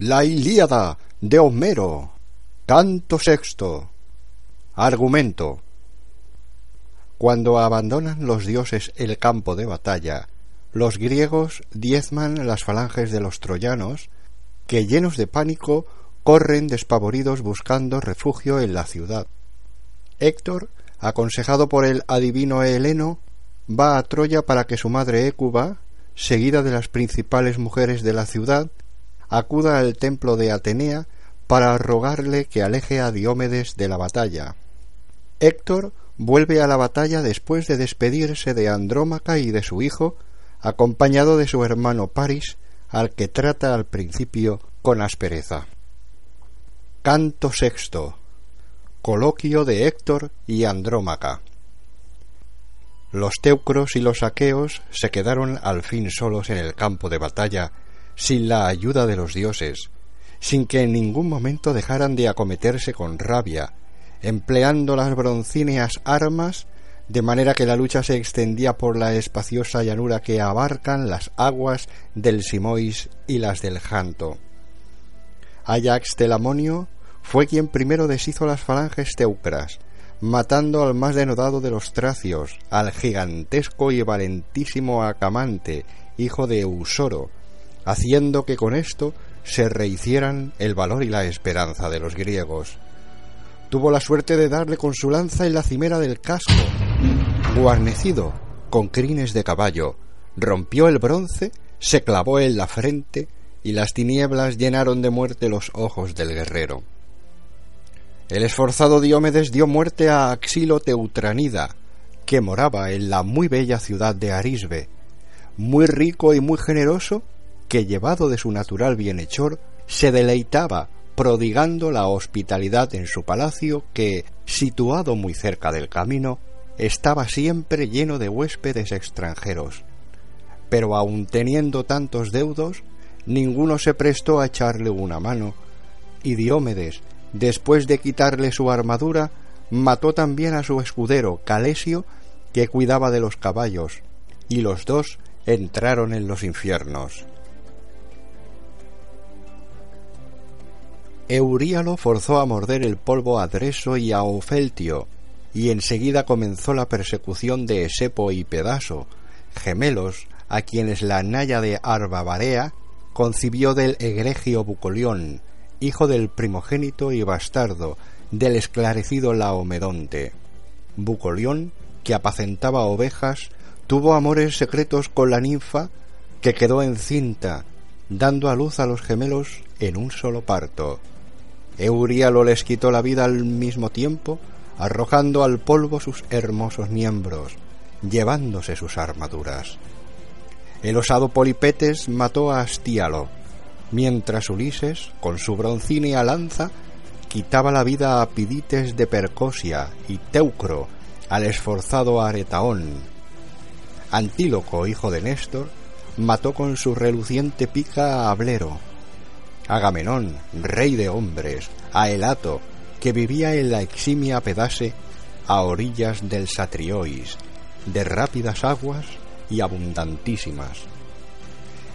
La Ilíada de Homero. Canto sexto. Argumento. Cuando abandonan los dioses el campo de batalla, los griegos diezman las falanges de los troyanos, que llenos de pánico corren despavoridos buscando refugio en la ciudad. Héctor, aconsejado por el adivino Heleno, va a Troya para que su madre Écuba, seguida de las principales mujeres de la ciudad, acuda al templo de Atenea para rogarle que aleje a Diómedes de la batalla. Héctor vuelve a la batalla después de despedirse de Andrómaca y de su hijo, acompañado de su hermano Paris, al que trata al principio con aspereza. Canto sexto. Coloquio de Héctor y Andrómaca. Los teucros y los aqueos se quedaron al fin solos en el campo de batalla sin la ayuda de los dioses, sin que en ningún momento dejaran de acometerse con rabia, empleando las broncíneas armas, de manera que la lucha se extendía por la espaciosa llanura que abarcan las aguas del Simois y las del Janto. Ajax Telamonio fue quien primero deshizo las falanges teucras, matando al más denodado de los tracios, al gigantesco y valentísimo Acamante, hijo de Eusoro, haciendo que con esto se rehicieran el valor y la esperanza de los griegos. Tuvo la suerte de darle con su lanza en la cimera del casco, guarnecido con crines de caballo, rompió el bronce, se clavó en la frente y las tinieblas llenaron de muerte los ojos del guerrero. El esforzado Diómedes dio muerte a Axilo Teutranida, que moraba en la muy bella ciudad de Arisbe. Muy rico y muy generoso, que llevado de su natural bienhechor, se deleitaba prodigando la hospitalidad en su palacio que, situado muy cerca del camino, estaba siempre lleno de huéspedes extranjeros. Pero aun teniendo tantos deudos, ninguno se prestó a echarle una mano, y Diómedes, después de quitarle su armadura, mató también a su escudero Calesio, que cuidaba de los caballos, y los dos entraron en los infiernos. Euríalo forzó a morder el polvo a Dreso y a Ofeltio, y enseguida comenzó la persecución de Esepo y Pedaso, gemelos a quienes la Naya de Arbabarea concibió del egregio Bucolión, hijo del primogénito y bastardo del esclarecido Laomedonte. Bucolión, que apacentaba ovejas, tuvo amores secretos con la ninfa que quedó encinta, dando a luz a los gemelos en un solo parto. Euríalo les quitó la vida al mismo tiempo, arrojando al polvo sus hermosos miembros, llevándose sus armaduras. El osado Polipetes mató a Astíalo, mientras Ulises, con su broncínea lanza, quitaba la vida a Pidites de Percosia y Teucro al esforzado Aretaón. Antíloco, hijo de Néstor, mató con su reluciente pica a Ablero, Agamenón, rey de hombres, a Elato, que vivía en la eximia Pedase, a orillas del Satriois, de rápidas aguas y abundantísimas.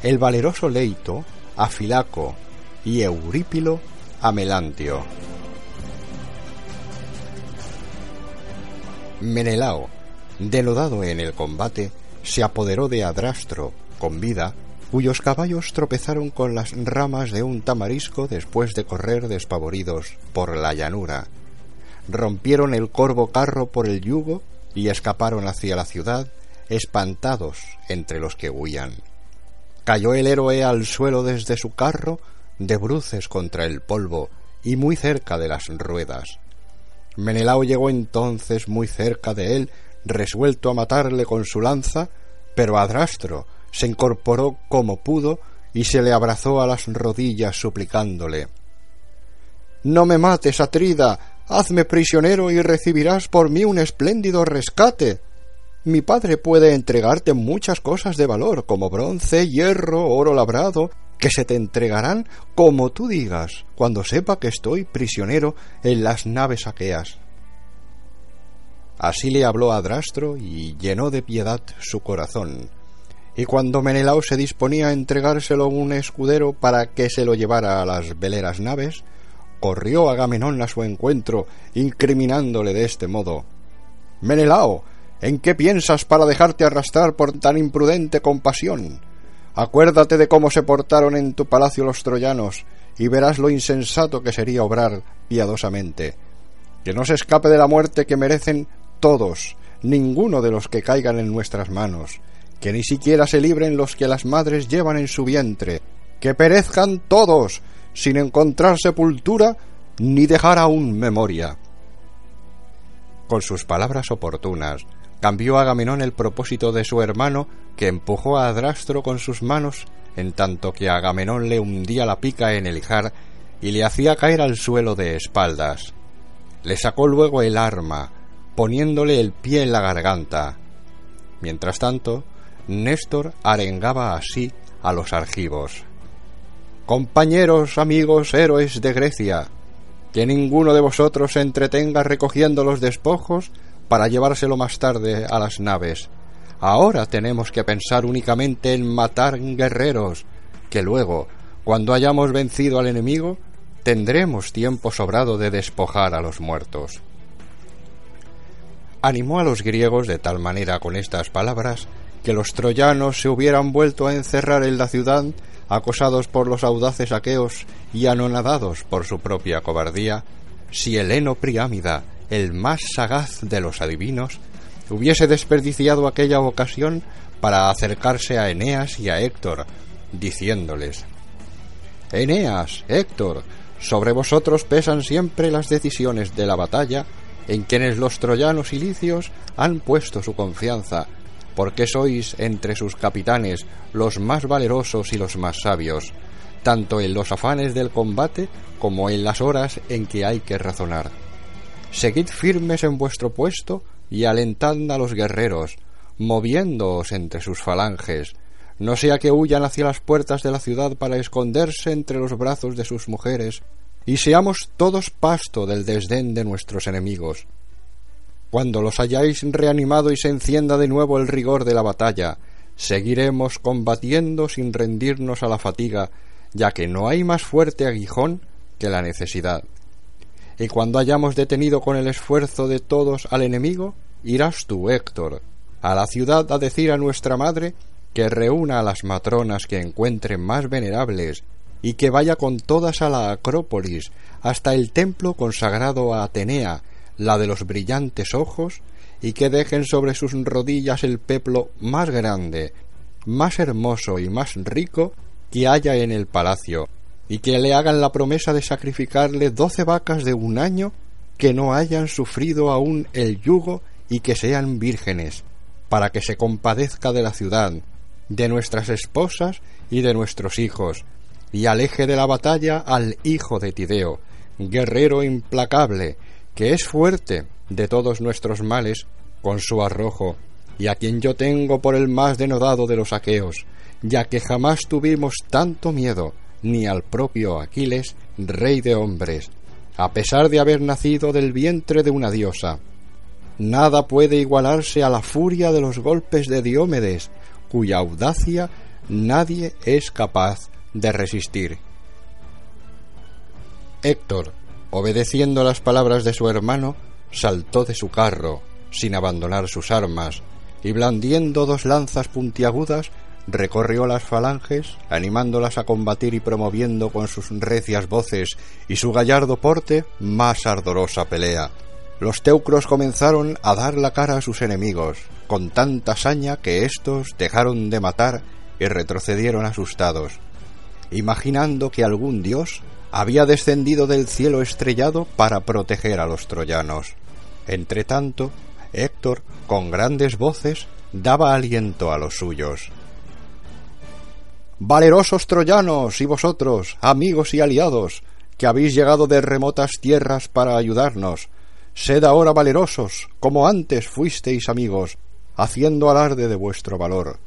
El valeroso Leito, a Filaco, y Eurípilo, a Melantio. Menelao, denodado en el combate, se apoderó de Adrastro, con vida, cuyos caballos tropezaron con las ramas de un tamarisco después de correr despavoridos por la llanura. Rompieron el corvo carro por el yugo y escaparon hacia la ciudad, espantados entre los que huían. Cayó el héroe al suelo desde su carro, de bruces contra el polvo y muy cerca de las ruedas. Menelao llegó entonces muy cerca de él, resuelto a matarle con su lanza, pero Adrastro, se incorporó como pudo y se le abrazó a las rodillas suplicándole No me mates, Atrida, hazme prisionero y recibirás por mí un espléndido rescate. Mi padre puede entregarte muchas cosas de valor, como bronce, hierro, oro labrado, que se te entregarán como tú digas, cuando sepa que estoy prisionero en las naves aqueas. Así le habló a y llenó de piedad su corazón, y cuando Menelao se disponía a entregárselo a un escudero para que se lo llevara a las veleras naves, corrió Agamenón a su encuentro, incriminándole de este modo Menelao, ¿en qué piensas para dejarte arrastrar por tan imprudente compasión? Acuérdate de cómo se portaron en tu palacio los troyanos, y verás lo insensato que sería obrar piadosamente. Que no se escape de la muerte que merecen todos, ninguno de los que caigan en nuestras manos, que ni siquiera se libren los que las madres llevan en su vientre, que perezcan todos, sin encontrar sepultura ni dejar aún memoria. Con sus palabras oportunas, cambió Agamenón el propósito de su hermano, que empujó a Adrastro con sus manos, en tanto que Agamenón le hundía la pica en el ijar y le hacía caer al suelo de espaldas. Le sacó luego el arma, poniéndole el pie en la garganta. Mientras tanto, Néstor arengaba así a los argivos. Compañeros, amigos, héroes de Grecia, que ninguno de vosotros se entretenga recogiendo los despojos para llevárselo más tarde a las naves. Ahora tenemos que pensar únicamente en matar guerreros, que luego, cuando hayamos vencido al enemigo, tendremos tiempo sobrado de despojar a los muertos. Animó a los griegos de tal manera con estas palabras que los troyanos se hubieran vuelto a encerrar en la ciudad, acosados por los audaces aqueos y anonadados por su propia cobardía, si Heleno Priámida, el más sagaz de los adivinos, hubiese desperdiciado aquella ocasión para acercarse a Eneas y a Héctor, diciéndoles Eneas, Héctor, sobre vosotros pesan siempre las decisiones de la batalla en quienes los troyanos y licios han puesto su confianza porque sois entre sus capitanes los más valerosos y los más sabios, tanto en los afanes del combate como en las horas en que hay que razonar. Seguid firmes en vuestro puesto y alentad a los guerreros, moviéndoos entre sus falanges, no sea que huyan hacia las puertas de la ciudad para esconderse entre los brazos de sus mujeres, y seamos todos pasto del desdén de nuestros enemigos. Cuando los hayáis reanimado y se encienda de nuevo el rigor de la batalla, seguiremos combatiendo sin rendirnos a la fatiga, ya que no hay más fuerte aguijón que la necesidad. Y cuando hayamos detenido con el esfuerzo de todos al enemigo, irás tú, Héctor, a la ciudad a decir a nuestra madre que reúna a las matronas que encuentre más venerables y que vaya con todas a la Acrópolis hasta el templo consagrado a Atenea la de los brillantes ojos, y que dejen sobre sus rodillas el peplo más grande, más hermoso y más rico que haya en el palacio, y que le hagan la promesa de sacrificarle doce vacas de un año que no hayan sufrido aún el yugo y que sean vírgenes, para que se compadezca de la ciudad, de nuestras esposas y de nuestros hijos, y aleje de la batalla al hijo de Tideo, guerrero implacable, que es fuerte de todos nuestros males con su arrojo, y a quien yo tengo por el más denodado de los aqueos, ya que jamás tuvimos tanto miedo ni al propio Aquiles, rey de hombres, a pesar de haber nacido del vientre de una diosa. Nada puede igualarse a la furia de los golpes de Diomedes, cuya audacia nadie es capaz de resistir. Héctor, obedeciendo las palabras de su hermano, saltó de su carro, sin abandonar sus armas, y blandiendo dos lanzas puntiagudas, recorrió las falanges, animándolas a combatir y promoviendo con sus recias voces y su gallardo porte más ardorosa pelea. Los teucros comenzaron a dar la cara a sus enemigos, con tanta saña que éstos dejaron de matar y retrocedieron asustados, imaginando que algún dios había descendido del cielo estrellado para proteger a los troyanos. Entretanto, Héctor, con grandes voces, daba aliento a los suyos. Valerosos troyanos y vosotros, amigos y aliados, que habéis llegado de remotas tierras para ayudarnos, sed ahora valerosos, como antes fuisteis amigos, haciendo alarde de vuestro valor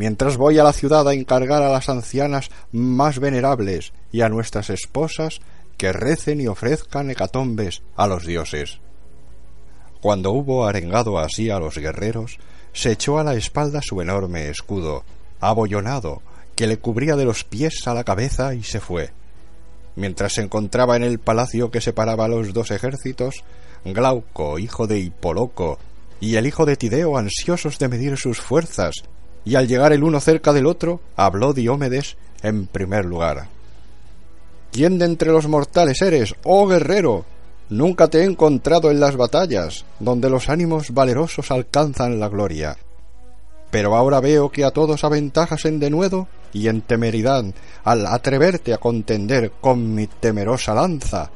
mientras voy a la ciudad a encargar a las ancianas más venerables y a nuestras esposas que recen y ofrezcan hecatombes a los dioses. Cuando hubo arengado así a los guerreros, se echó a la espalda su enorme escudo, abollonado, que le cubría de los pies a la cabeza y se fue. Mientras se encontraba en el palacio que separaba los dos ejércitos, Glauco, hijo de Hipoloco, y el hijo de Tideo, ansiosos de medir sus fuerzas, y al llegar el uno cerca del otro, habló Diómedes en primer lugar. ¿Quién de entre los mortales eres, oh guerrero? Nunca te he encontrado en las batallas, donde los ánimos valerosos alcanzan la gloria. Pero ahora veo que a todos aventajas en denuedo y en temeridad al atreverte a contender con mi temerosa lanza.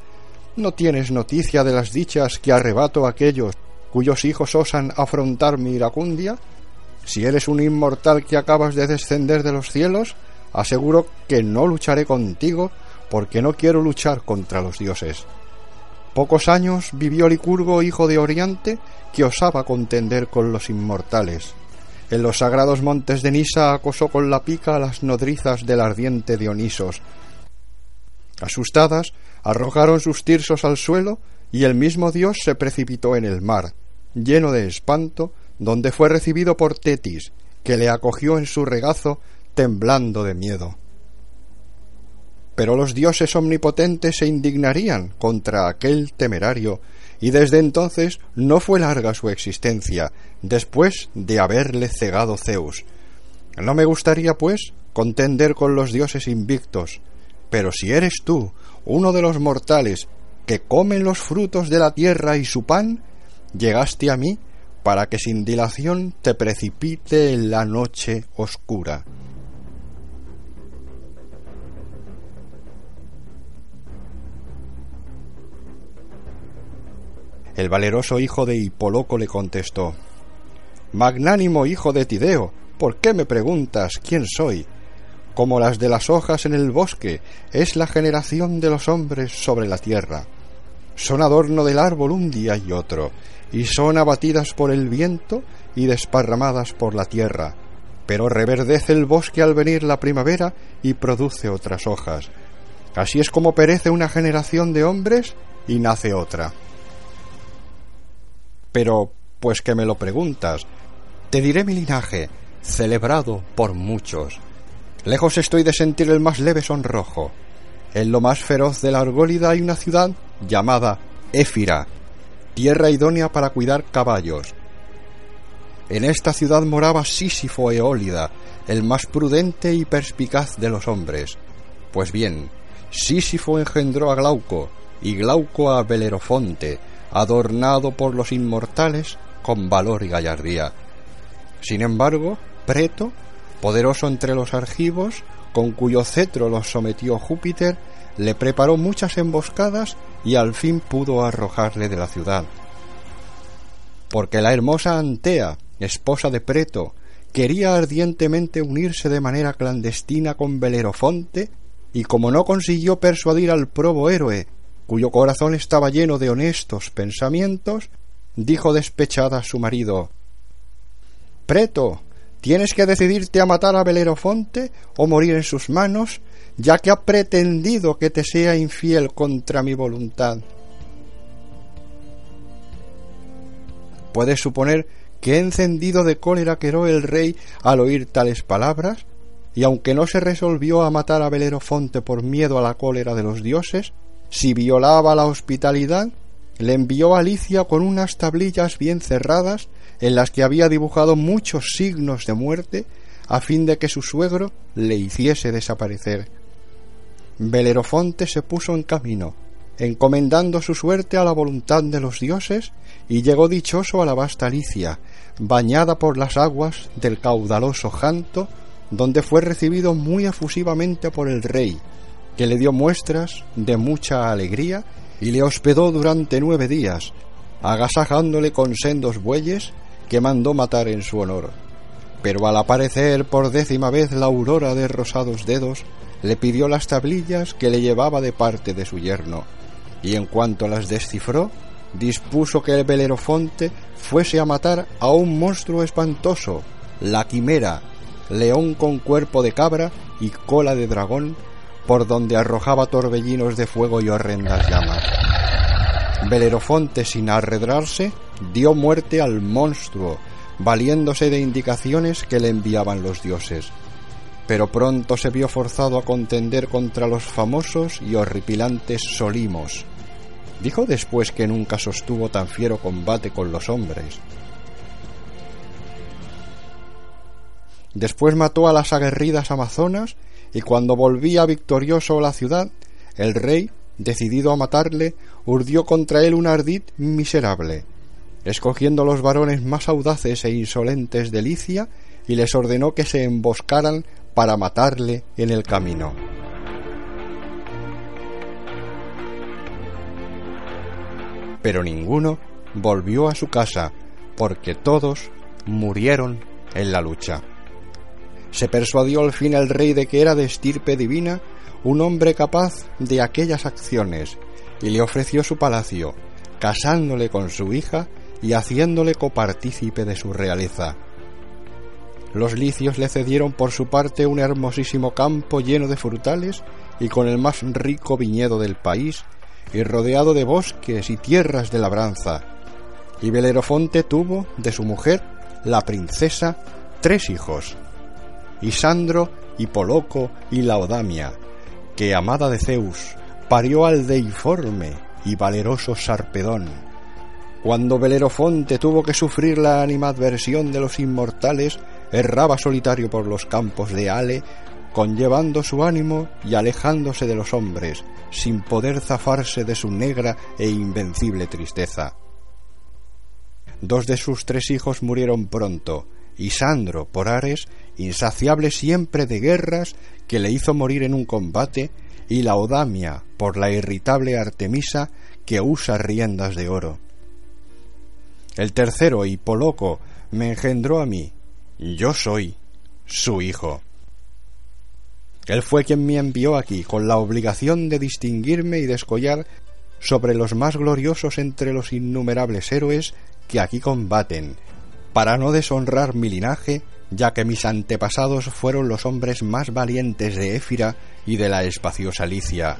¿No tienes noticia de las dichas que arrebato a aquellos cuyos hijos osan afrontar mi iracundia? Si eres un inmortal que acabas de descender de los cielos, aseguro que no lucharé contigo porque no quiero luchar contra los dioses. Pocos años vivió Licurgo, hijo de Oriente, que osaba contender con los inmortales. En los sagrados montes de Nisa acosó con la pica a las nodrizas del ardiente Dionisos. Asustadas, arrojaron sus tirsos al suelo y el mismo dios se precipitó en el mar, lleno de espanto, donde fue recibido por Tetis, que le acogió en su regazo, temblando de miedo. Pero los dioses omnipotentes se indignarían contra aquel temerario y desde entonces no fue larga su existencia, después de haberle cegado Zeus. No me gustaría, pues, contender con los dioses invictos, pero si eres tú, uno de los mortales, que comen los frutos de la tierra y su pan, llegaste a mí para que sin dilación te precipite en la noche oscura. El valeroso hijo de Hipoloco le contestó Magnánimo hijo de Tideo, ¿por qué me preguntas quién soy? Como las de las hojas en el bosque, es la generación de los hombres sobre la tierra. Son adorno del árbol un día y otro, y son abatidas por el viento y desparramadas por la tierra. Pero reverdece el bosque al venir la primavera y produce otras hojas. Así es como perece una generación de hombres y nace otra. Pero, pues que me lo preguntas, te diré mi linaje, celebrado por muchos. Lejos estoy de sentir el más leve sonrojo. En lo más feroz de la Argólida hay una ciudad llamada Éfira, tierra idónea para cuidar caballos. En esta ciudad moraba Sísifo Eólida, el más prudente y perspicaz de los hombres. Pues bien, Sísifo engendró a Glauco, y Glauco a Belerofonte, adornado por los inmortales con valor y gallardía. Sin embargo, Preto, poderoso entre los argivos, con cuyo cetro los sometió Júpiter, le preparó muchas emboscadas y al fin pudo arrojarle de la ciudad. Porque la hermosa Antea, esposa de Preto, quería ardientemente unirse de manera clandestina con Belerofonte, y como no consiguió persuadir al probo héroe cuyo corazón estaba lleno de honestos pensamientos, dijo despechada a su marido Preto, tienes que decidirte a matar a Belerofonte o morir en sus manos, ya que ha pretendido que te sea infiel contra mi voluntad. Puedes suponer que encendido de cólera quedó el rey al oír tales palabras, y aunque no se resolvió a matar a Belerofonte por miedo a la cólera de los dioses, si violaba la hospitalidad, le envió a Alicia con unas tablillas bien cerradas en las que había dibujado muchos signos de muerte a fin de que su suegro le hiciese desaparecer. Belerofonte se puso en camino, encomendando su suerte a la voluntad de los dioses, y llegó dichoso a la vasta Alicia, bañada por las aguas del caudaloso Janto, donde fue recibido muy efusivamente por el rey, que le dio muestras de mucha alegría y le hospedó durante nueve días, agasajándole con sendos bueyes que mandó matar en su honor. Pero al aparecer por décima vez la aurora de rosados dedos, le pidió las tablillas que le llevaba de parte de su yerno, y en cuanto las descifró, dispuso que el Belerofonte fuese a matar a un monstruo espantoso, la quimera, león con cuerpo de cabra y cola de dragón, por donde arrojaba torbellinos de fuego y horrendas llamas. Belerofonte, sin arredrarse, dio muerte al monstruo, valiéndose de indicaciones que le enviaban los dioses. Pero pronto se vio forzado a contender contra los famosos y horripilantes Solimos. Dijo después que nunca sostuvo tan fiero combate con los hombres. Después mató a las aguerridas amazonas y cuando volvía victorioso a la ciudad, el rey, decidido a matarle, urdió contra él un ardid miserable, escogiendo los varones más audaces e insolentes de Licia, y les ordenó que se emboscaran para matarle en el camino. Pero ninguno volvió a su casa, porque todos murieron en la lucha. Se persuadió al fin el rey de que era de estirpe divina un hombre capaz de aquellas acciones, y le ofreció su palacio, casándole con su hija y haciéndole copartícipe de su realeza. Los licios le cedieron por su parte un hermosísimo campo lleno de frutales y con el más rico viñedo del país, y rodeado de bosques y tierras de labranza. Y Belerofonte tuvo de su mujer, la princesa, tres hijos, Isandro, Hipoloco y Laodamia, que, amada de Zeus, parió al deiforme y valeroso Sarpedón. Cuando Belerofonte tuvo que sufrir la animadversión de los inmortales, erraba solitario por los campos de Ale, conllevando su ánimo y alejándose de los hombres, sin poder zafarse de su negra e invencible tristeza. Dos de sus tres hijos murieron pronto, y Sandro por Ares, insaciable siempre de guerras, que le hizo morir en un combate, y la Odamia por la irritable Artemisa, que usa riendas de oro. El tercero, Hipoloco, me engendró a mí, yo soy su hijo. Él fue quien me envió aquí con la obligación de distinguirme y descollar sobre los más gloriosos entre los innumerables héroes que aquí combaten para no deshonrar mi linaje, ya que mis antepasados fueron los hombres más valientes de Éfira y de la espaciosa Licia.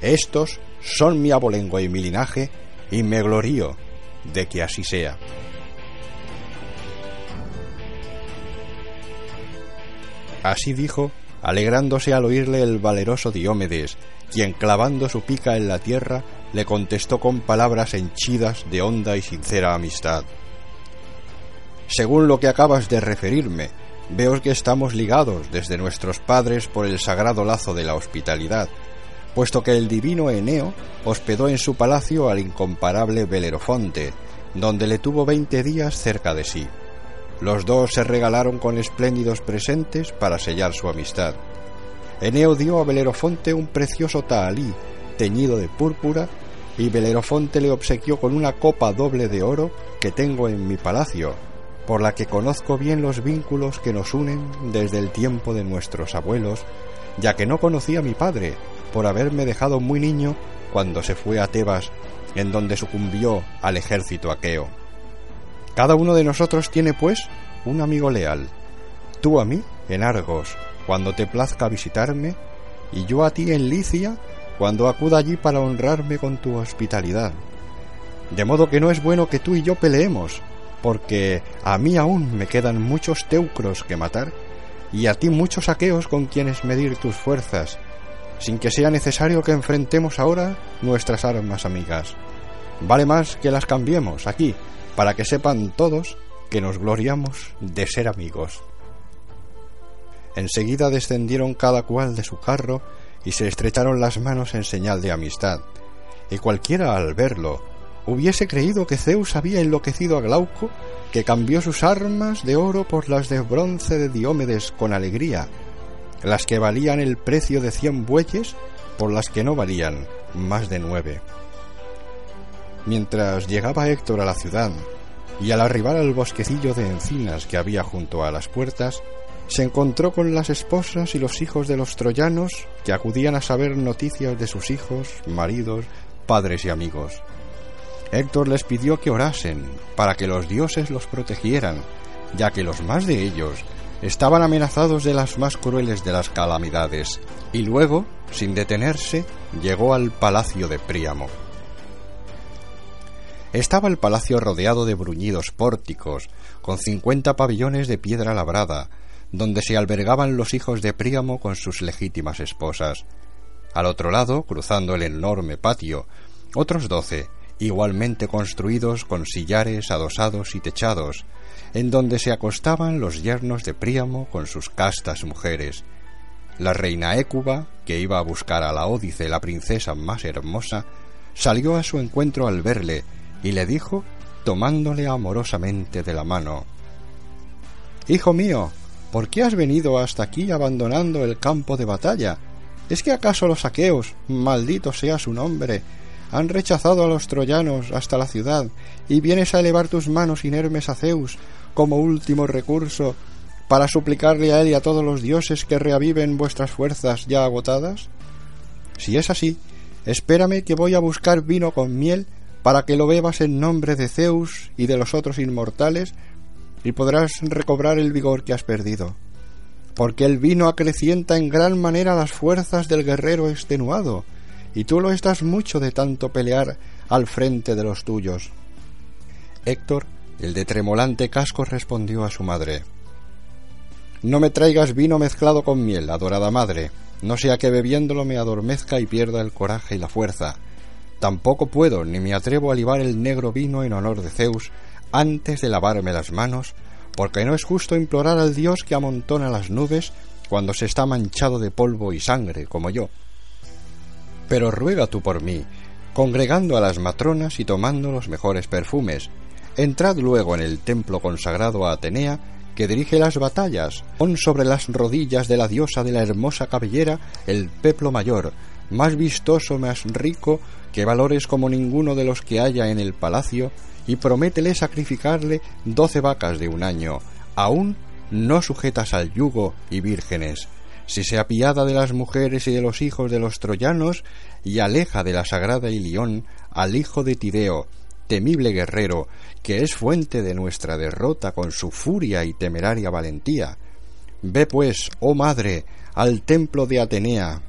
Estos son mi abolengo y mi linaje, y me glorío de que así sea. Así dijo, alegrándose al oírle el valeroso Diómedes, quien clavando su pica en la tierra le contestó con palabras henchidas de honda y sincera amistad. Según lo que acabas de referirme, veo que estamos ligados desde nuestros padres por el sagrado lazo de la hospitalidad, puesto que el divino Eneo hospedó en su palacio al incomparable Belerofonte, donde le tuvo veinte días cerca de sí. Los dos se regalaron con espléndidos presentes para sellar su amistad. Eneo dio a Belerofonte un precioso tahalí teñido de púrpura y Belerofonte le obsequió con una copa doble de oro que tengo en mi palacio por la que conozco bien los vínculos que nos unen desde el tiempo de nuestros abuelos, ya que no conocí a mi padre, por haberme dejado muy niño cuando se fue a Tebas, en donde sucumbió al ejército aqueo. Cada uno de nosotros tiene, pues, un amigo leal. Tú a mí, en Argos, cuando te plazca visitarme, y yo a ti en Licia, cuando acuda allí para honrarme con tu hospitalidad. De modo que no es bueno que tú y yo peleemos, porque a mí aún me quedan muchos teucros que matar y a ti muchos aqueos con quienes medir tus fuerzas, sin que sea necesario que enfrentemos ahora nuestras armas amigas. Vale más que las cambiemos aquí, para que sepan todos que nos gloriamos de ser amigos. Enseguida descendieron cada cual de su carro y se estrecharon las manos en señal de amistad, y cualquiera al verlo hubiese creído que Zeus había enloquecido a Glauco, que cambió sus armas de oro por las de bronce de Diómedes con alegría, las que valían el precio de cien bueyes por las que no valían más de nueve. Mientras llegaba Héctor a la ciudad, y al arribar al bosquecillo de encinas que había junto a las puertas, se encontró con las esposas y los hijos de los troyanos que acudían a saber noticias de sus hijos, maridos, padres y amigos. Héctor les pidió que orasen para que los dioses los protegieran, ya que los más de ellos estaban amenazados de las más crueles de las calamidades, y luego, sin detenerse, llegó al palacio de Príamo. Estaba el palacio rodeado de bruñidos pórticos, con cincuenta pabellones de piedra labrada, donde se albergaban los hijos de Príamo con sus legítimas esposas. Al otro lado, cruzando el enorme patio, otros doce, igualmente construidos con sillares adosados y techados, en donde se acostaban los yernos de Príamo con sus castas mujeres. La reina Écuba, que iba a buscar a la Ódice, la princesa más hermosa, salió a su encuentro al verle y le dijo, tomándole amorosamente de la mano Hijo mío, ¿por qué has venido hasta aquí abandonando el campo de batalla? ¿Es que acaso los aqueos, maldito sea su nombre, han rechazado a los troyanos hasta la ciudad y vienes a elevar tus manos inermes a Zeus como último recurso para suplicarle a él y a todos los dioses que reaviven vuestras fuerzas ya agotadas? Si es así, espérame que voy a buscar vino con miel para que lo bebas en nombre de Zeus y de los otros inmortales y podrás recobrar el vigor que has perdido. Porque el vino acrecienta en gran manera las fuerzas del guerrero extenuado, y tú lo estás mucho de tanto pelear al frente de los tuyos. Héctor, el de tremolante casco, respondió a su madre No me traigas vino mezclado con miel, adorada madre, no sea que bebiéndolo me adormezca y pierda el coraje y la fuerza. Tampoco puedo ni me atrevo a libar el negro vino en honor de Zeus antes de lavarme las manos, porque no es justo implorar al dios que amontona las nubes cuando se está manchado de polvo y sangre como yo. Pero ruega tú por mí, congregando a las matronas y tomando los mejores perfumes. Entrad luego en el templo consagrado a Atenea, que dirige las batallas. Pon sobre las rodillas de la diosa de la hermosa cabellera el peplo mayor, más vistoso, más rico, que valores como ninguno de los que haya en el palacio, y prométele sacrificarle doce vacas de un año, aún no sujetas al yugo y vírgenes, si se apiada de las mujeres y de los hijos de los troyanos y aleja de la sagrada Ilión al hijo de Tideo, temible guerrero, que es fuente de nuestra derrota con su furia y temeraria valentía. Ve pues, oh madre, al templo de Atenea,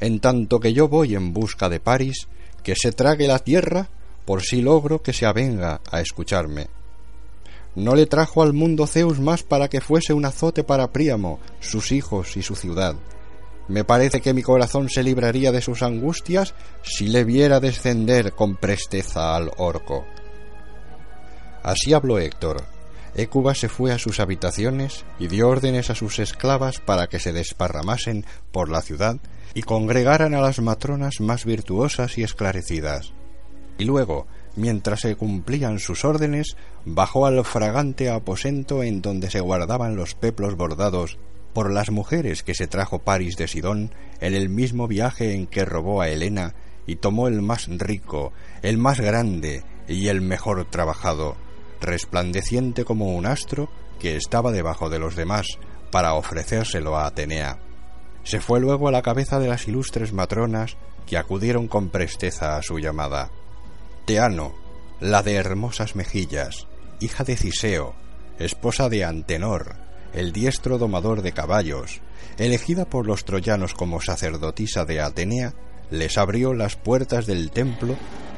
en tanto que yo voy en busca de París, que se trague la tierra, por si logro que se avenga a escucharme. No le trajo al mundo Zeus más para que fuese un azote para Príamo, sus hijos y su ciudad. Me parece que mi corazón se libraría de sus angustias si le viera descender con presteza al orco. Así habló Héctor. Écuba se fue a sus habitaciones y dio órdenes a sus esclavas para que se desparramasen por la ciudad y congregaran a las matronas más virtuosas y esclarecidas. Y luego, mientras se cumplían sus órdenes, bajó al fragante aposento en donde se guardaban los peplos bordados por las mujeres que se trajo París de Sidón en el mismo viaje en que robó a Helena y tomó el más rico, el más grande y el mejor trabajado, resplandeciente como un astro que estaba debajo de los demás, para ofrecérselo a Atenea. Se fue luego a la cabeza de las ilustres matronas que acudieron con presteza a su llamada. Teano, la de hermosas mejillas, hija de Ciseo, esposa de Antenor, el diestro domador de caballos, elegida por los troyanos como sacerdotisa de Atenea, les abrió las puertas del templo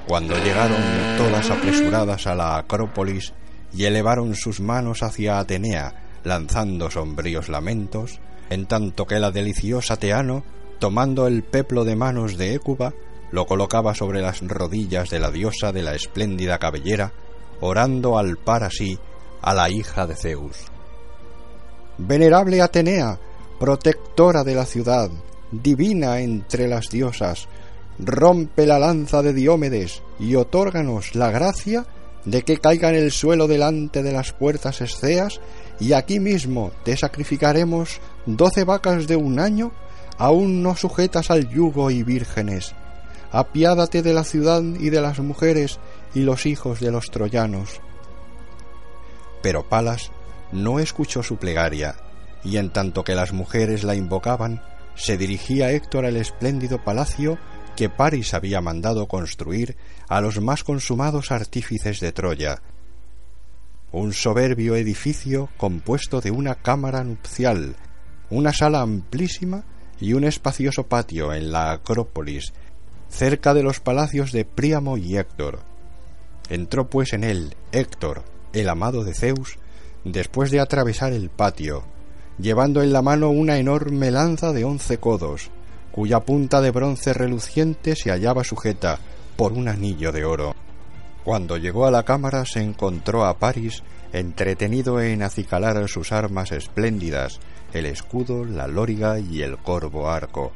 cuando llegaron todas apresuradas a la Acrópolis y elevaron sus manos hacia Atenea, lanzando sombríos lamentos, en tanto que la deliciosa Teano, tomando el peplo de manos de Écuba, lo colocaba sobre las rodillas de la diosa de la espléndida cabellera, orando al par así a la hija de Zeus. Venerable Atenea, protectora de la ciudad, divina entre las diosas, rompe la lanza de Diómedes y otórganos la gracia de que caiga en el suelo delante de las puertas esceas, y aquí mismo te sacrificaremos doce vacas de un año, aún no sujetas al yugo y vírgenes, apiádate de la ciudad y de las mujeres y los hijos de los troyanos. Pero Palas no escuchó su plegaria, y en tanto que las mujeres la invocaban, se dirigía Héctor al espléndido palacio que París había mandado construir a los más consumados artífices de Troya, un soberbio edificio compuesto de una cámara nupcial, una sala amplísima y un espacioso patio en la Acrópolis cerca de los palacios de Príamo y Héctor. Entró pues en él Héctor, el amado de Zeus, después de atravesar el patio, llevando en la mano una enorme lanza de once codos, cuya punta de bronce reluciente se hallaba sujeta por un anillo de oro. Cuando llegó a la cámara se encontró a París entretenido en acicalar sus armas espléndidas, el escudo, la lóriga y el corvo arco.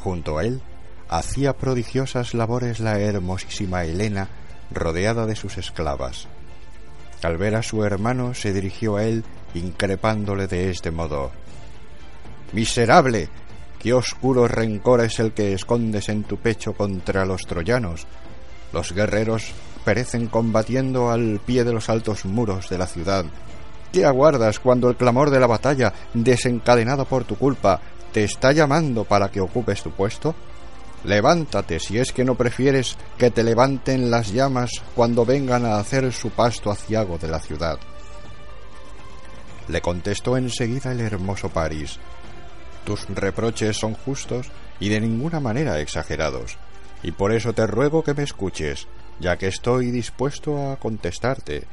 Junto a él hacía prodigiosas labores la hermosísima Helena, rodeada de sus esclavas. Al ver a su hermano se dirigió a él increpándole de este modo Miserable. Qué oscuro rencor es el que escondes en tu pecho contra los troyanos. Los guerreros perecen combatiendo al pie de los altos muros de la ciudad. ¿Qué aguardas cuando el clamor de la batalla, desencadenado por tu culpa, te está llamando para que ocupes tu puesto? Levántate si es que no prefieres que te levanten las llamas cuando vengan a hacer su pasto aciago de la ciudad. Le contestó enseguida el hermoso París. Tus reproches son justos y de ninguna manera exagerados, y por eso te ruego que me escuches, ya que estoy dispuesto a contestarte.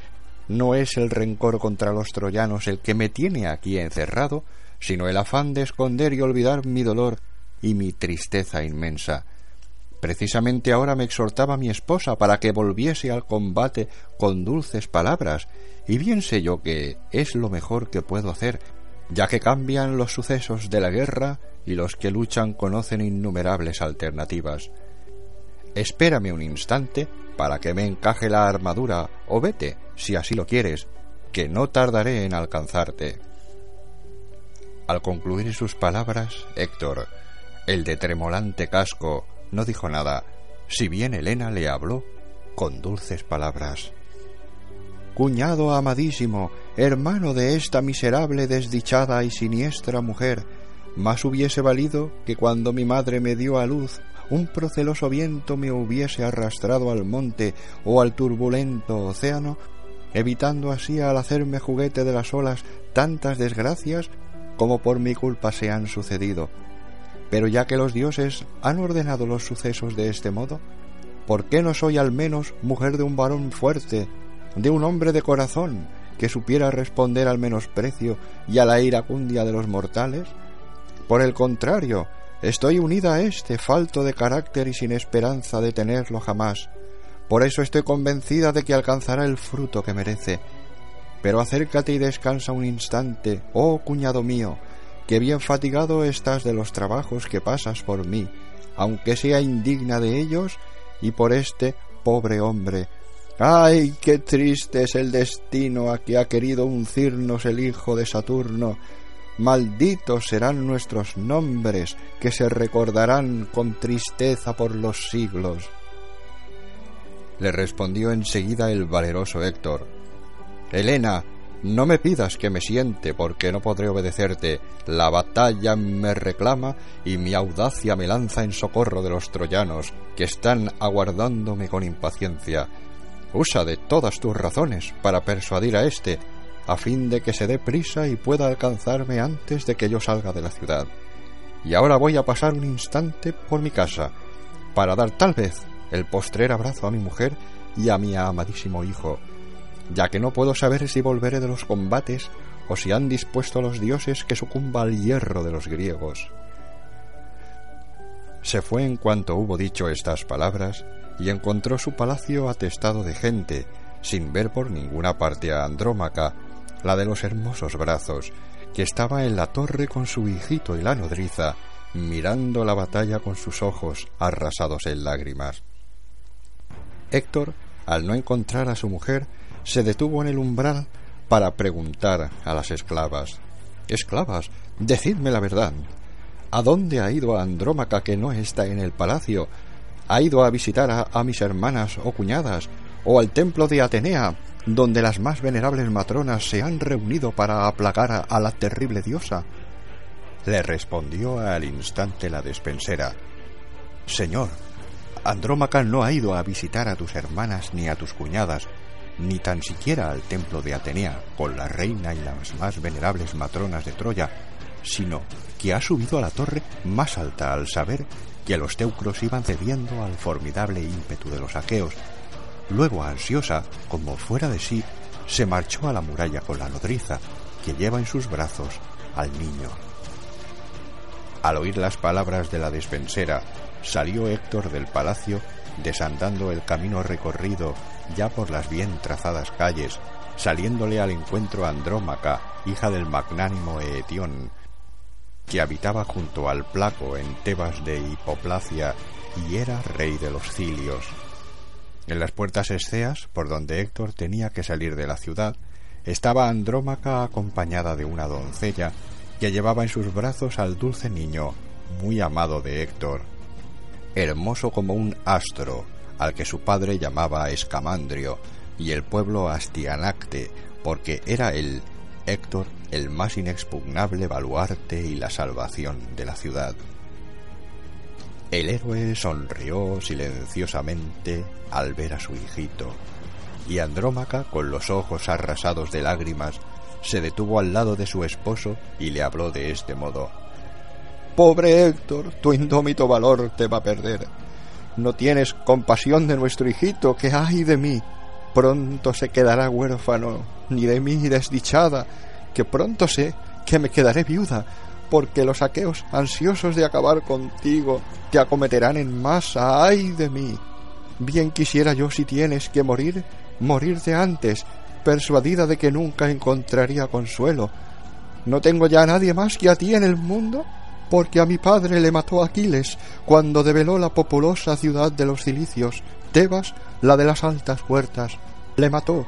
No es el rencor contra los troyanos el que me tiene aquí encerrado, sino el afán de esconder y olvidar mi dolor y mi tristeza inmensa. Precisamente ahora me exhortaba mi esposa para que volviese al combate con dulces palabras, y bien sé yo que es lo mejor que puedo hacer, ya que cambian los sucesos de la guerra y los que luchan conocen innumerables alternativas. Espérame un instante para que me encaje la armadura, o vete, si así lo quieres, que no tardaré en alcanzarte. Al concluir sus palabras, Héctor, el de tremolante casco, no dijo nada, si bien Elena le habló con dulces palabras. Cuñado amadísimo, hermano de esta miserable, desdichada y siniestra mujer, más hubiese valido que cuando mi madre me dio a luz un proceloso viento me hubiese arrastrado al monte o al turbulento océano, evitando así al hacerme juguete de las olas tantas desgracias como por mi culpa se han sucedido. Pero ya que los dioses han ordenado los sucesos de este modo, ¿por qué no soy al menos mujer de un varón fuerte, de un hombre de corazón, que supiera responder al menosprecio y a la iracundia de los mortales? Por el contrario, Estoy unida a este, falto de carácter y sin esperanza de tenerlo jamás. Por eso estoy convencida de que alcanzará el fruto que merece. Pero acércate y descansa un instante, oh cuñado mío, que bien fatigado estás de los trabajos que pasas por mí, aunque sea indigna de ellos y por este pobre hombre. ¡Ay, qué triste es el destino a que ha querido uncirnos el hijo de Saturno! malditos serán nuestros nombres que se recordarán con tristeza por los siglos. Le respondió enseguida el valeroso Héctor. Helena, no me pidas que me siente, porque no podré obedecerte. La batalla me reclama y mi audacia me lanza en socorro de los troyanos, que están aguardándome con impaciencia. Usa de todas tus razones para persuadir a éste a fin de que se dé prisa y pueda alcanzarme antes de que yo salga de la ciudad. Y ahora voy a pasar un instante por mi casa, para dar tal vez el postrer abrazo a mi mujer y a mi amadísimo hijo, ya que no puedo saber si volveré de los combates o si han dispuesto los dioses que sucumba al hierro de los griegos. Se fue en cuanto hubo dicho estas palabras y encontró su palacio atestado de gente, sin ver por ninguna parte a Andrómaca, la de los hermosos brazos, que estaba en la torre con su hijito y la nodriza, mirando la batalla con sus ojos arrasados en lágrimas. Héctor, al no encontrar a su mujer, se detuvo en el umbral para preguntar a las esclavas Esclavas, decidme la verdad. ¿A dónde ha ido Andrómaca que no está en el palacio? ¿Ha ido a visitar a, a mis hermanas o cuñadas? ¿O al templo de Atenea? donde las más venerables matronas se han reunido para aplacar a, la terrible diosa? Le respondió al instante la despensera Señor, Andrómaca no ha ido a visitar a tus hermanas ni a tus cuñadas, ni tan siquiera al templo de Atenea con la reina y las más venerables matronas de Troya, sino que ha subido a la torre más alta al saber que los teucros iban cediendo al formidable ímpetu de los aqueos Luego, ansiosa, como fuera de sí, se marchó a la muralla con la nodriza, que lleva en sus brazos al niño. Al oír las palabras de la despensera, salió Héctor del palacio, desandando el camino recorrido ya por las bien trazadas calles, saliéndole al encuentro Andrómaca, hija del magnánimo Eetión, que habitaba junto al Placo en Tebas de Hipoplacia y era rey de los cilios. En las puertas esceas, por donde Héctor tenía que salir de la ciudad, estaba Andrómaca acompañada de una doncella que llevaba en sus brazos al dulce niño, muy amado de Héctor, hermoso como un astro, al que su padre llamaba Escamandrio, y el pueblo Astianacte, porque era él, Héctor, el más inexpugnable baluarte y la salvación de la ciudad. El héroe sonrió silenciosamente al ver a su hijito, y Andrómaca, con los ojos arrasados de lágrimas, se detuvo al lado de su esposo y le habló de este modo. Pobre Héctor, tu indómito valor te va a perder. No tienes compasión de nuestro hijito, que ay de mí. Pronto se quedará huérfano, ni de mí desdichada, que pronto sé que me quedaré viuda, porque los aqueos, ansiosos de acabar contigo, te acometerán en masa, ay de mí. Bien quisiera yo si tienes que morir, morirte antes, persuadida de que nunca encontraría consuelo. No tengo ya a nadie más que a ti en el mundo, porque a mi padre le mató Aquiles cuando develó la populosa ciudad de los cilicios, Tebas, la de las altas puertas. Le mató,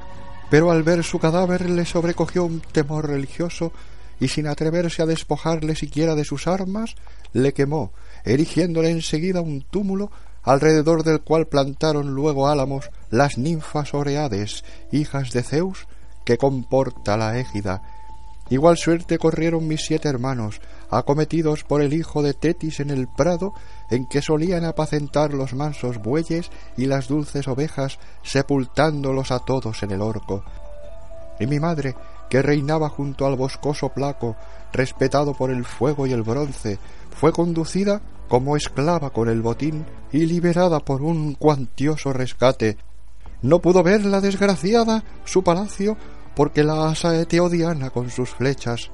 pero al ver su cadáver le sobrecogió un temor religioso y sin atreverse a despojarle siquiera de sus armas, le quemó, erigiéndole enseguida un túmulo alrededor del cual plantaron luego álamos las ninfas Oreades, hijas de Zeus, que comporta la égida. Igual suerte corrieron mis siete hermanos, acometidos por el hijo de Tetis en el prado, en que solían apacentar los mansos bueyes y las dulces ovejas, sepultándolos a todos en el orco. Y mi madre, que reinaba junto al boscoso placo, respetado por el fuego y el bronce, fue conducida como esclava con el botín y liberada por un cuantioso rescate. No pudo ver la desgraciada su palacio porque la asaeteó Diana con sus flechas.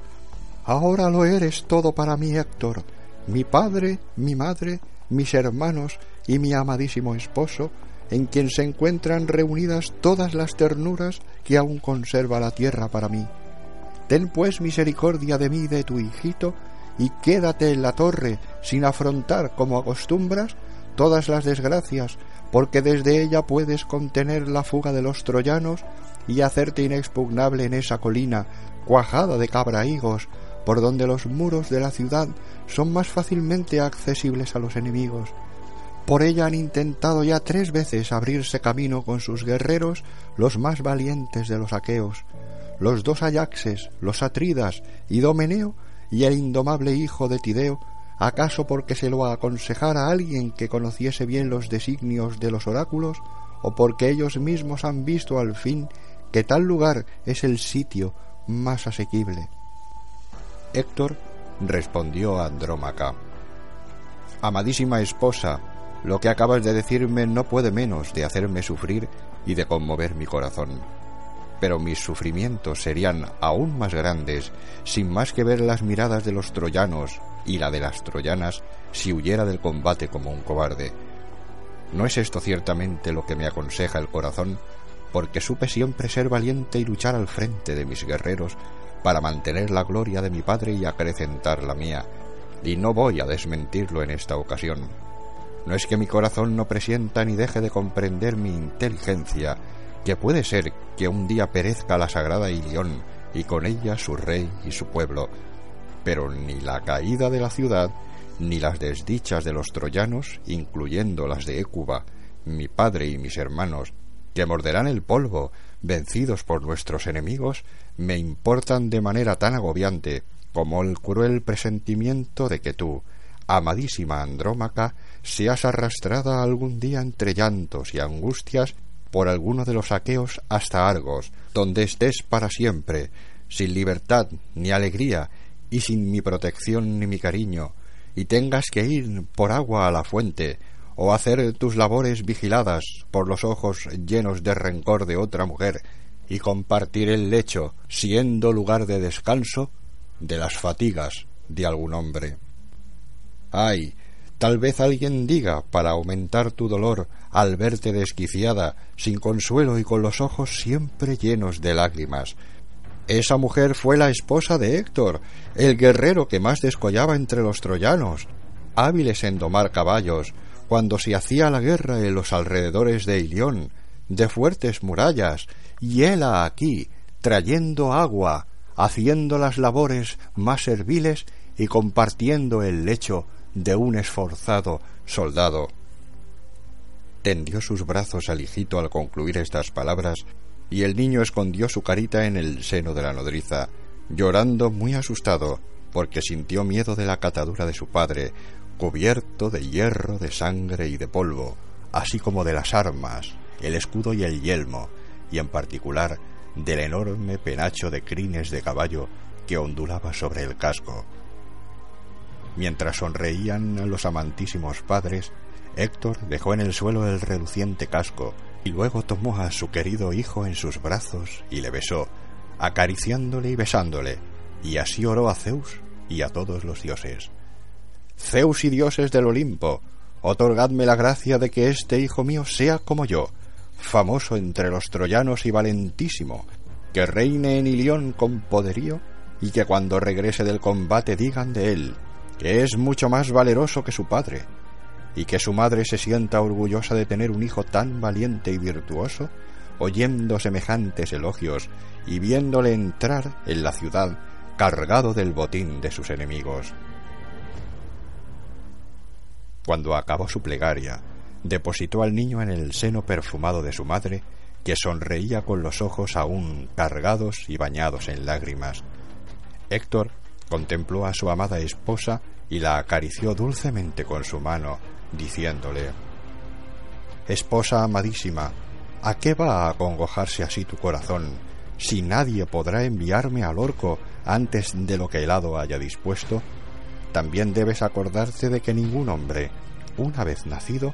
Ahora lo eres todo para mí, Héctor, mi padre, mi madre, mis hermanos y mi amadísimo esposo, en quien se encuentran reunidas todas las ternuras que aún conserva la tierra para mí. Ten pues misericordia de mí y de tu hijito, y quédate en la torre sin afrontar, como acostumbras, todas las desgracias, porque desde ella puedes contener la fuga de los troyanos y hacerte inexpugnable en esa colina cuajada de cabrahigos, por donde los muros de la ciudad son más fácilmente accesibles a los enemigos. Por ella han intentado ya tres veces abrirse camino con sus guerreros los más valientes de los aqueos, los dos Ayaxes, los Atridas y Domeneo y el indomable hijo de Tideo, acaso porque se lo aconsejara alguien que conociese bien los designios de los oráculos, o porque ellos mismos han visto al fin que tal lugar es el sitio más asequible. Héctor respondió a Andrómaca Amadísima esposa, lo que acabas de decirme no puede menos de hacerme sufrir y de conmover mi corazón. Pero mis sufrimientos serían aún más grandes sin más que ver las miradas de los troyanos y la de las troyanas si huyera del combate como un cobarde. ¿No es esto ciertamente lo que me aconseja el corazón? Porque supe siempre ser valiente y luchar al frente de mis guerreros para mantener la gloria de mi padre y acrecentar la mía, y no voy a desmentirlo en esta ocasión. No es que mi corazón no presienta ni deje de comprender mi inteligencia, que puede ser que un día perezca la sagrada Ilión y con ella su rey y su pueblo, pero ni la caída de la ciudad, ni las desdichas de los troyanos, incluyendo las de Écuba, mi padre y mis hermanos, que morderán el polvo, vencidos por nuestros enemigos, me importan de manera tan agobiante como el cruel presentimiento de que tú, amadísima Andrómaca, seas arrastrada algún día entre llantos y angustias por alguno de los aqueos hasta Argos, donde estés para siempre, sin libertad ni alegría, y sin mi protección ni mi cariño, y tengas que ir por agua a la fuente, o hacer tus labores vigiladas por los ojos llenos de rencor de otra mujer y compartir el lecho, siendo lugar de descanso, de las fatigas de algún hombre. Ay, tal vez alguien diga, para aumentar tu dolor, al verte desquiciada, sin consuelo y con los ojos siempre llenos de lágrimas, esa mujer fue la esposa de Héctor, el guerrero que más descollaba entre los troyanos, hábiles en domar caballos, cuando se hacía la guerra en los alrededores de Ilión, de fuertes murallas, y hela aquí, trayendo agua, haciendo las labores más serviles y compartiendo el lecho de un esforzado soldado. Tendió sus brazos al hijito al concluir estas palabras, y el niño escondió su carita en el seno de la nodriza, llorando muy asustado, porque sintió miedo de la catadura de su padre, cubierto de hierro, de sangre y de polvo, así como de las armas, el escudo y el yelmo, y en particular del enorme penacho de crines de caballo que ondulaba sobre el casco. Mientras sonreían los amantísimos padres, Héctor dejó en el suelo el reluciente casco y luego tomó a su querido hijo en sus brazos y le besó, acariciándole y besándole, y así oró a Zeus y a todos los dioses. Zeus y dioses del Olimpo, otorgadme la gracia de que este hijo mío sea como yo, famoso entre los troyanos y valentísimo, que reine en Ilión con poderío y que cuando regrese del combate digan de él que es mucho más valeroso que su padre, y que su madre se sienta orgullosa de tener un hijo tan valiente y virtuoso, oyendo semejantes elogios y viéndole entrar en la ciudad cargado del botín de sus enemigos. Cuando acabó su plegaria, depositó al niño en el seno perfumado de su madre, que sonreía con los ojos aún cargados y bañados en lágrimas. Héctor contempló a su amada esposa y la acarició dulcemente con su mano, diciéndole Esposa amadísima, ¿a qué va a acongojarse así tu corazón, si nadie podrá enviarme al orco antes de lo que el hado haya dispuesto? También debes acordarte de que ningún hombre, una vez nacido,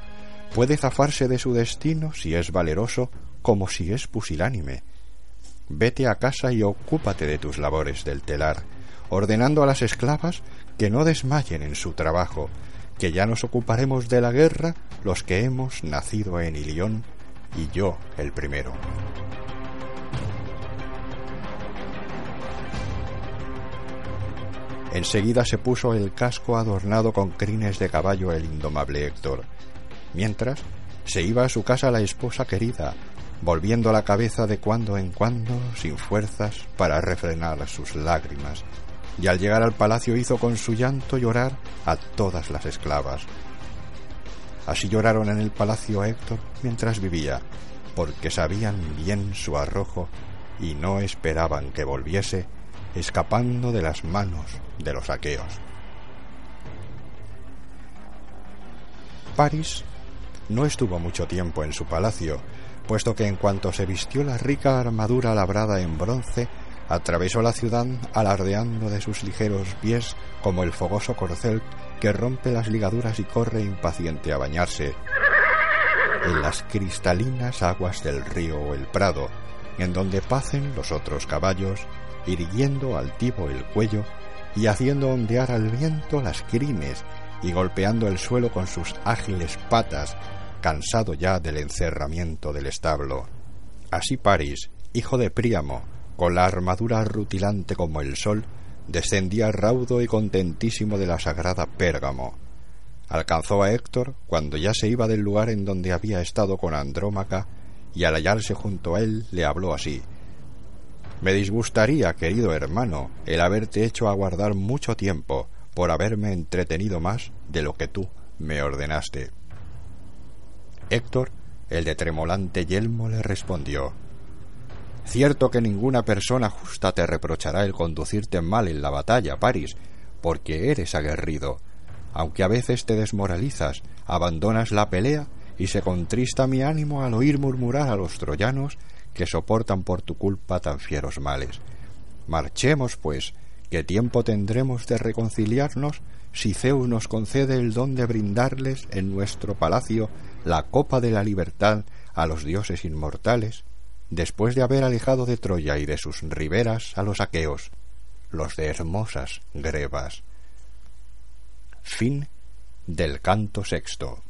puede zafarse de su destino si es valeroso como si es pusilánime. Vete a casa y ocúpate de tus labores del telar, ordenando a las esclavas que no desmayen en su trabajo, que ya nos ocuparemos de la guerra los que hemos nacido en Ilión y yo el primero. Enseguida se puso el casco adornado con crines de caballo el indomable Héctor, mientras se iba a su casa la esposa querida, volviendo la cabeza de cuando en cuando sin fuerzas para refrenar sus lágrimas y al llegar al palacio hizo con su llanto llorar a todas las esclavas. Así lloraron en el palacio a Héctor mientras vivía, porque sabían bien su arrojo y no esperaban que volviese, escapando de las manos de los aqueos. París no estuvo mucho tiempo en su palacio, puesto que en cuanto se vistió la rica armadura labrada en bronce, Atravesó la ciudad alardeando de sus ligeros pies como el fogoso corcel que rompe las ligaduras y corre impaciente a bañarse en las cristalinas aguas del río o el prado, en donde pacen los otros caballos, irguiendo altivo el cuello y haciendo ondear al viento las crines y golpeando el suelo con sus ágiles patas, cansado ya del encerramiento del establo. Así París, hijo de Príamo, con la armadura rutilante como el sol, descendía raudo y contentísimo de la sagrada Pérgamo. Alcanzó a Héctor cuando ya se iba del lugar en donde había estado con Andrómaca, y al hallarse junto a él le habló así Me disgustaría, querido hermano, el haberte hecho aguardar mucho tiempo por haberme entretenido más de lo que tú me ordenaste. Héctor, el de tremolante yelmo, le respondió Cierto que ninguna persona justa te reprochará el conducirte mal en la batalla, París, porque eres aguerrido. Aunque a veces te desmoralizas, abandonas la pelea y se contrista mi ánimo al oír murmurar a los troyanos que soportan por tu culpa tan fieros males. Marchemos, pues, que tiempo tendremos de reconciliarnos si Zeus nos concede el don de brindarles en nuestro palacio la copa de la libertad a los dioses inmortales, después de haber alejado de Troya y de sus riberas a los aqueos, los de hermosas grebas. Fin del canto sexto.